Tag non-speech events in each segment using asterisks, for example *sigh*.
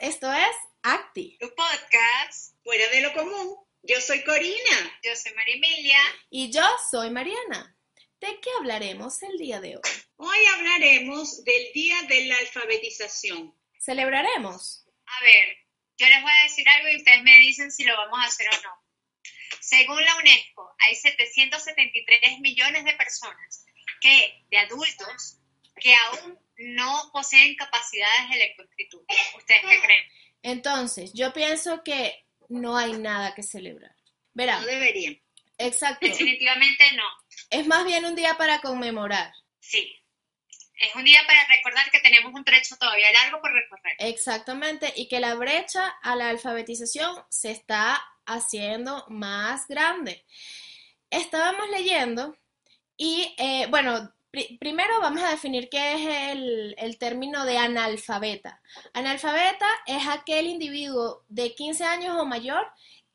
esto es Acti. Tu podcast, fuera de lo común. Yo soy Corina. Yo soy María Emilia. Y yo soy Mariana. ¿De qué hablaremos el día de hoy? Hoy hablaremos del Día de la Alfabetización. ¿Celebraremos? A ver, yo les voy a decir algo y ustedes me dicen si lo vamos a hacer o no. Según la UNESCO, hay 773 millones de personas que, de adultos, que aún no poseen capacidades de lectoescritura. ¿Ustedes qué creen? Entonces, yo pienso que no hay nada que celebrar. Verá, No deberían. exacto. Definitivamente no. Es más bien un día para conmemorar. Sí. Es un día para recordar que tenemos un trecho todavía largo por recorrer. Exactamente, y que la brecha a la alfabetización se está haciendo más grande. Estábamos leyendo y, eh, bueno, primero vamos a definir qué es el, término de analfabeta. Analfabeta es aquel individuo de 15 años o mayor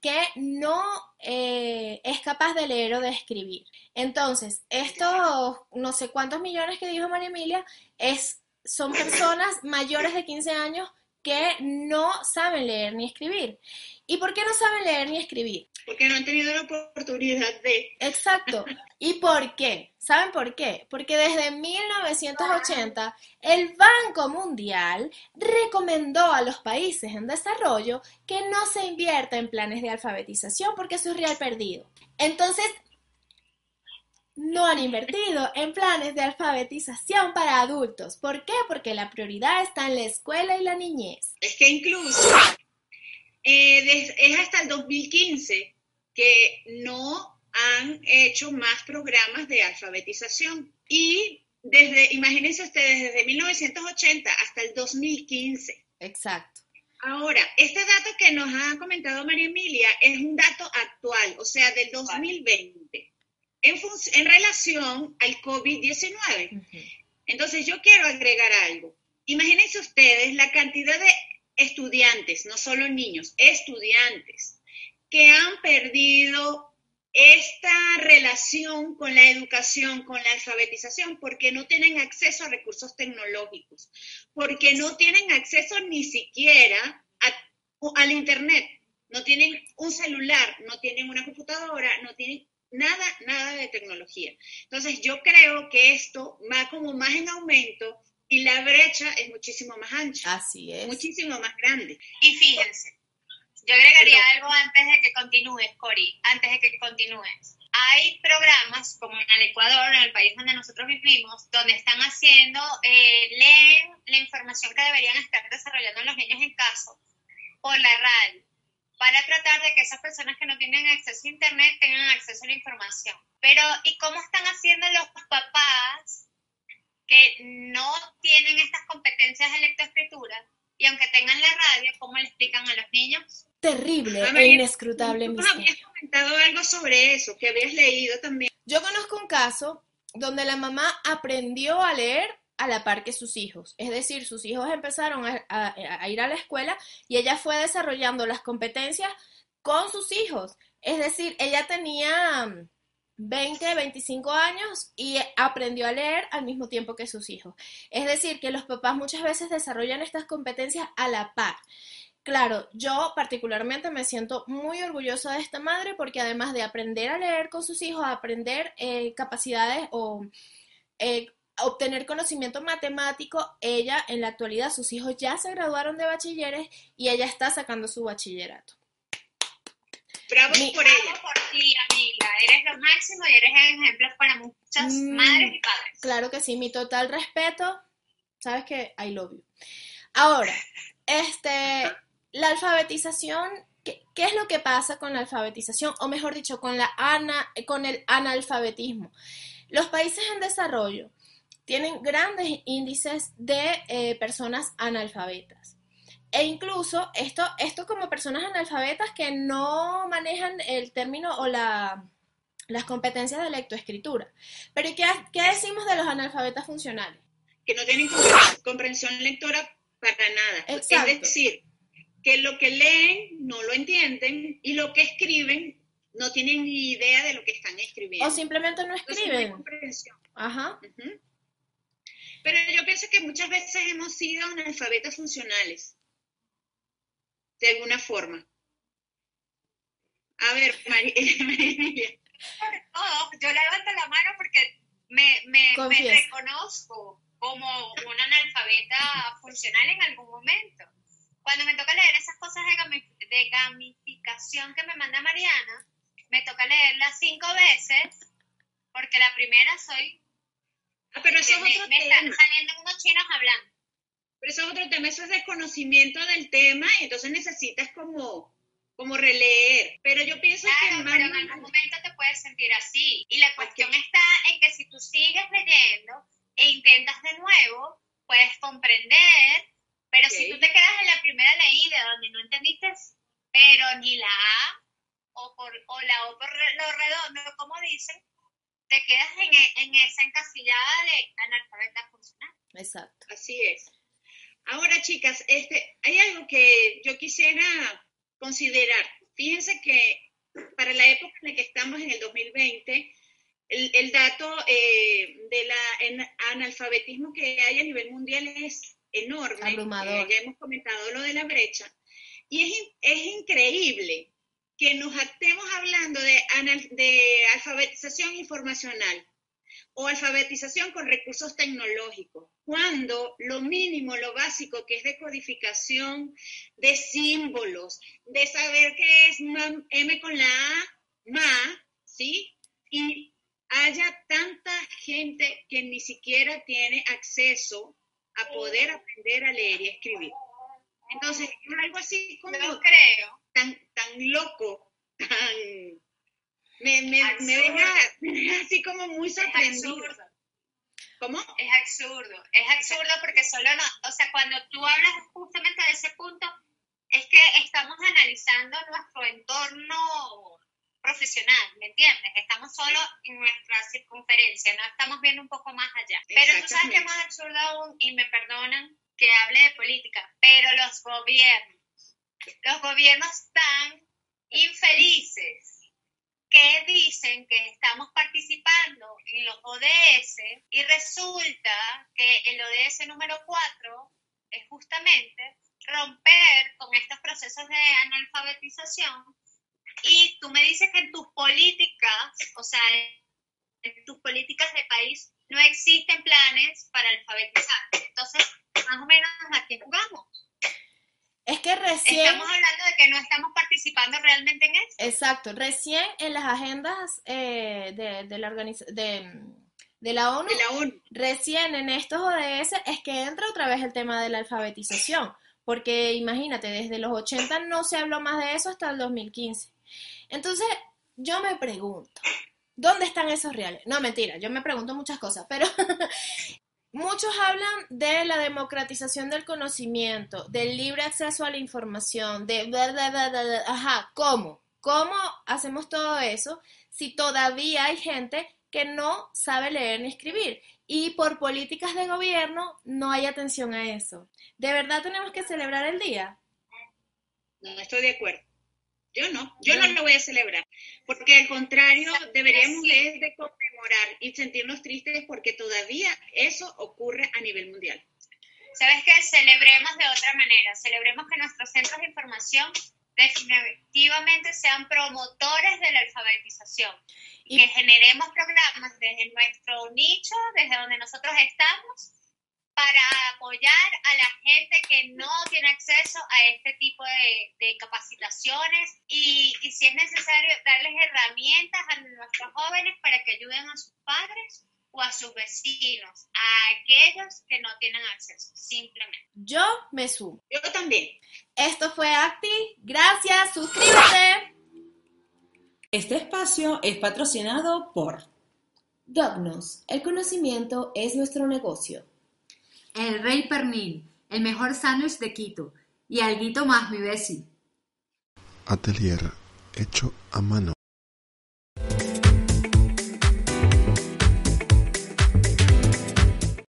que no eh, es capaz de leer o de escribir. Entonces, estos no sé cuántos millones que dijo María Emilia es, son personas mayores de 15 años que no saben leer ni escribir. ¿Y por qué no saben leer ni escribir? Porque no han tenido la oportunidad de. Exacto. ¿Y por qué? ¿Saben por qué? Porque desde 1980 el Banco Mundial recomendó a los países en desarrollo que no se invierta en planes de alfabetización porque eso es real perdido. Entonces, no han invertido en planes de alfabetización para adultos. ¿Por qué? Porque la prioridad está en la escuela y la niñez. Es que incluso eh, es hasta el 2015 que no han hecho más programas de alfabetización. Y desde, imagínense ustedes, desde 1980 hasta el 2015. Exacto. Ahora, este dato que nos ha comentado María Emilia es un dato actual, o sea, del 2020, en, relación al COVID-19. Ujú. Entonces, yo quiero agregar algo. Imagínense ustedes la cantidad de estudiantes, no solo niños, estudiantes, que han perdido esta relación con la educación, con la alfabetización, porque no tienen acceso a recursos tecnológicos, porque no tienen acceso ni siquiera a- al Internet, no tienen un celular, no tienen una computadora, no tienen nada, nada de tecnología. Entonces, yo creo que esto va como más en aumento y la brecha es muchísimo más ancha, Así es. muchísimo más grande. Y fíjense, yo agregaría Perdón. algo antes de que continúes, Cori, antes de que continúes. Hay programas como en el Ecuador, en el país donde nosotros vivimos, donde están haciendo, eh, leen la información que deberían estar desarrollando los niños en casa por la radio, para tratar de que esas personas que no tienen acceso a Internet tengan acceso a la información. Pero, ¿y cómo están haciendo los papás que no tienen estas competencias de lectoescritura? Y aunque tengan la radio, ¿cómo le explican a los niños? Terrible e inescrutable Tú habías comentado algo sobre eso, que habías leído también. Yo conozco un caso donde la mamá aprendió a leer a la par que sus hijos. Es decir, sus hijos empezaron a, ir a la escuela y ella fue desarrollando las competencias con sus hijos. Es decir, ella tenía mm, 20, 25 años y aprendió a leer al mismo tiempo que sus hijos. Es decir, que los papás muchas veces desarrollan estas competencias a la par. Claro, yo particularmente me siento muy orgullosa de esta madre porque además de aprender a leer con sus hijos, aprender eh, capacidades o eh, obtener conocimiento matemático, ella en la actualidad, sus hijos ya se graduaron de bachilleres y ella está sacando su bachillerato. Bravo Mi- por ella. por ti, amiga. Eres lo máximo y eres ejemplo para muchas Mm, madres y padres. Claro que sí, mi total respeto, sabes que I love you. Ahora, este, la alfabetización, ¿qué, qué es lo que pasa con la alfabetización? O mejor dicho, con, la ana, con el analfabetismo. Los países en desarrollo tienen grandes índices de eh, personas analfabetas. E incluso esto, esto como personas analfabetas que no manejan el término o la, las competencias de lectoescritura. Pero ¿qué, qué decimos de los analfabetas funcionales? que no tienen compre- comprensión lectora para nada. Exacto. Es decir, que lo que leen no lo entienden y lo que escriben no tienen ni idea de lo que están escribiendo. O simplemente no Entonces, no hay escriben. comprensión. Ajá. Ujú. Pero yo pienso que muchas veces hemos sido analfabetas funcionales. de alguna forma. A ver, *laughs* María. Oh, yo levanto la mano porque me, me, me reconozco como una analfabeta funcional en algún momento. Cuando me toca leer esas cosas de, de gamificación que me manda Mariana, me toca leerlas cinco veces, porque la primera soy... Pero eso es me, otro me tema. están saliendo unos chinos hablando. Pero eso es otro tema, eso es desconocimiento del tema, y entonces necesitas como, como releer. Pero yo pienso Claro, que pero en algún momento te puedes sentir así. Y la cuestión está en que si tú sigues leyendo e intentas de nuevo, puedes comprender, pero si tú te quedas en la primera leída donde no entendiste, pero ni la A o, por, o la O por lo redondo, como dicen, te quedas en, e- en esa encasillada de analfabeta funcional. Exacto. Así es. Ahora, chicas, este, hay algo que yo quisiera considerar. Fíjense que para la época en la que estamos, en el 2020, el, el dato eh, de la en- analfabetismo que hay a nivel mundial es enorme. Abrumador. Eh, ya hemos comentado lo de la brecha. Y es, es increíble que nos estemos hablando de, alfabetización informacional o alfabetización con recursos tecnológicos, cuando lo mínimo, lo básico que es de codificación, de símbolos, de saber qué es M con la A, ma, ¿sí? Y haya tanta gente que ni siquiera tiene acceso a poder aprender a leer y escribir. Entonces, es algo así como No creo. tan, tan loco, tan... Me, me, me deja, me deja así como muy absurdo. ¿Cómo? Es absurdo, es absurdo porque solo no, o sea, cuando tú hablas justamente de ese punto, es que estamos analizando nuestro entorno profesional, ¿me entiendes? Estamos solo en nuestra circunferencia, no estamos viendo un poco más allá. Pero tú sabes que es más absurdo aún, y me perdonan que hable de política, pero los gobiernos, los gobiernos tan infelices que dicen que estamos participando en los ODS y resulta que el ODS número 4 es justamente romper con estos procesos de analfabetización y tú me dices que en tus políticas, o sea, en tus políticas de país no existen planes para alfabetizar. Entonces, más o menos a qué jugamos. Es que recién, Estamos hablando de que no estamos participando realmente en eso. exacto, recién en las agendas eh, de, de la de, de la ONU, De la ONU. recién en estos ODS es que entra otra vez el tema de la alfabetización, porque imagínate, desde los 80 no se habló más de eso hasta el 2015. Entonces, yo me pregunto, ¿dónde están esos reales? No, mentira, yo me pregunto muchas cosas, pero *laughs* muchos hablan de la democratización del conocimiento, del libre acceso a la información, de bla, bla, bla, ajá, ¿cómo? ¿Cómo hacemos todo eso si todavía hay gente que no sabe leer ni escribir? Y por políticas de gobierno no hay atención a eso. ¿De verdad tenemos que celebrar el día? No estoy de acuerdo. Yo no, yo no lo voy a celebrar, porque al contrario, deberíamos de, de conmemorar y sentirnos tristes porque todavía eso ocurre a nivel mundial. ¿Sabes qué? Celebremos de otra manera. Celebremos que nuestros centros de información definitivamente sean promotores de la alfabetización. Y- que generemos programas desde nuestro nicho, desde donde nosotros estamos, para apoyar a la gente que no tiene acceso a este tipo de, de capacitaciones y, y si es necesario darles herramientas a nuestros jóvenes para que ayuden a sus padres o a sus vecinos, a aquellos que no tienen acceso, simplemente. Yo me sumo. Yo también. Esto fue Acti. Gracias, suscríbete. Este espacio es patrocinado por Dognos, el conocimiento es nuestro negocio. El Rey Pernil, el mejor sándwich de Quito. Y alguito más, mi besi. Atelier hecho a mano.